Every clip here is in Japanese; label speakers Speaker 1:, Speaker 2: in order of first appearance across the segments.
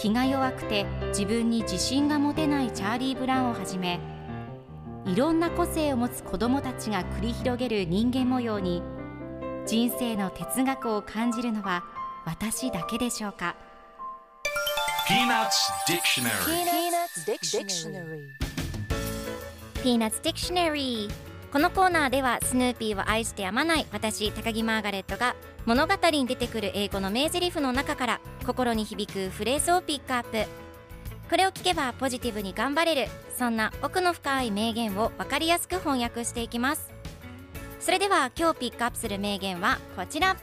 Speaker 1: 気が弱くて自分に自信が持てないチャーリー・ブラウンをはじめいろんな個性を持つ子どもたちが繰り広げる人間模様に人生の哲学を感じるのは私だけでしょうか
Speaker 2: ？Peanuts Dictionary.
Speaker 3: Peanuts Dictionary.
Speaker 1: Peanuts Dictionary このコーナーではスヌーピーを愛してやまない私高木マーガレットが物語に出てくる英語の名台詞の中から心に響くフレーズをピックアップ。これを聞けばポジティブに頑張れるそんな奥の深い名言を分かりやすく翻訳していきます。それでは今日ピックアップする名言はこちら。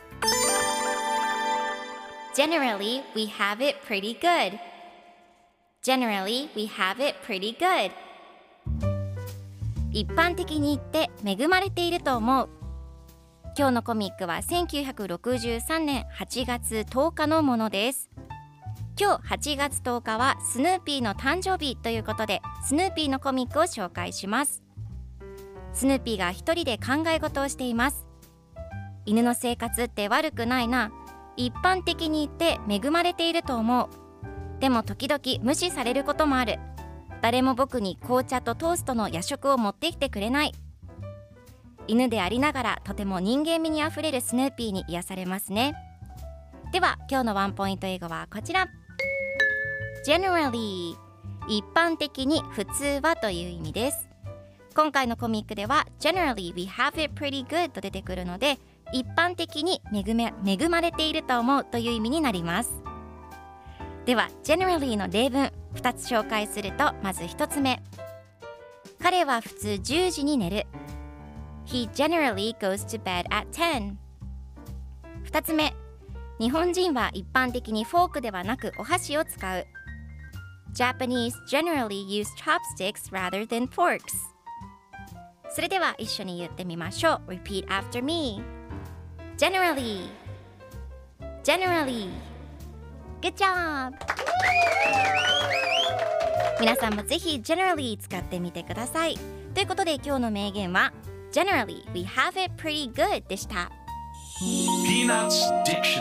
Speaker 1: Generally we have it pretty good. Generally we have it pretty good. 一般的に言って恵まれていると思う。今日のコミックは1963年8月10日のものです。今日8月10日はスヌーピーの誕生日ということでスヌーピーのコミックを紹介します。スヌーピーが一人で考え事をしています。犬の生活って悪くないな。一般的に言って恵まれていると思う。でも時々無視されることもある。誰も僕に紅茶とトーストの夜食を持ってきてくれない。犬でありながらとても人間味にあふれるスヌーピーに癒されますね。では今日のワンポイント英語はこちら。Generally 一般的に普通はという意味です。今回のコミックでは Generally we have it pretty good と出てくるので一般的に恵め恵まれていると思うという意味になります。では Generally の例文2つ紹介するとまず1つ目。彼は普通10時に寝る。He generally goes to bed at 10 2つ目日本人は一般的にフォークではなくお箸を使う Japanese generally use chopsticks rather than forks それでは一緒に言ってみましょう Repeat after me Generally Generally Good job! 皆さんもぜひ Generally 使ってみてくださいということで今日の名言は Generally, we have it pretty good
Speaker 2: this time.
Speaker 3: Peanuts Dictionary.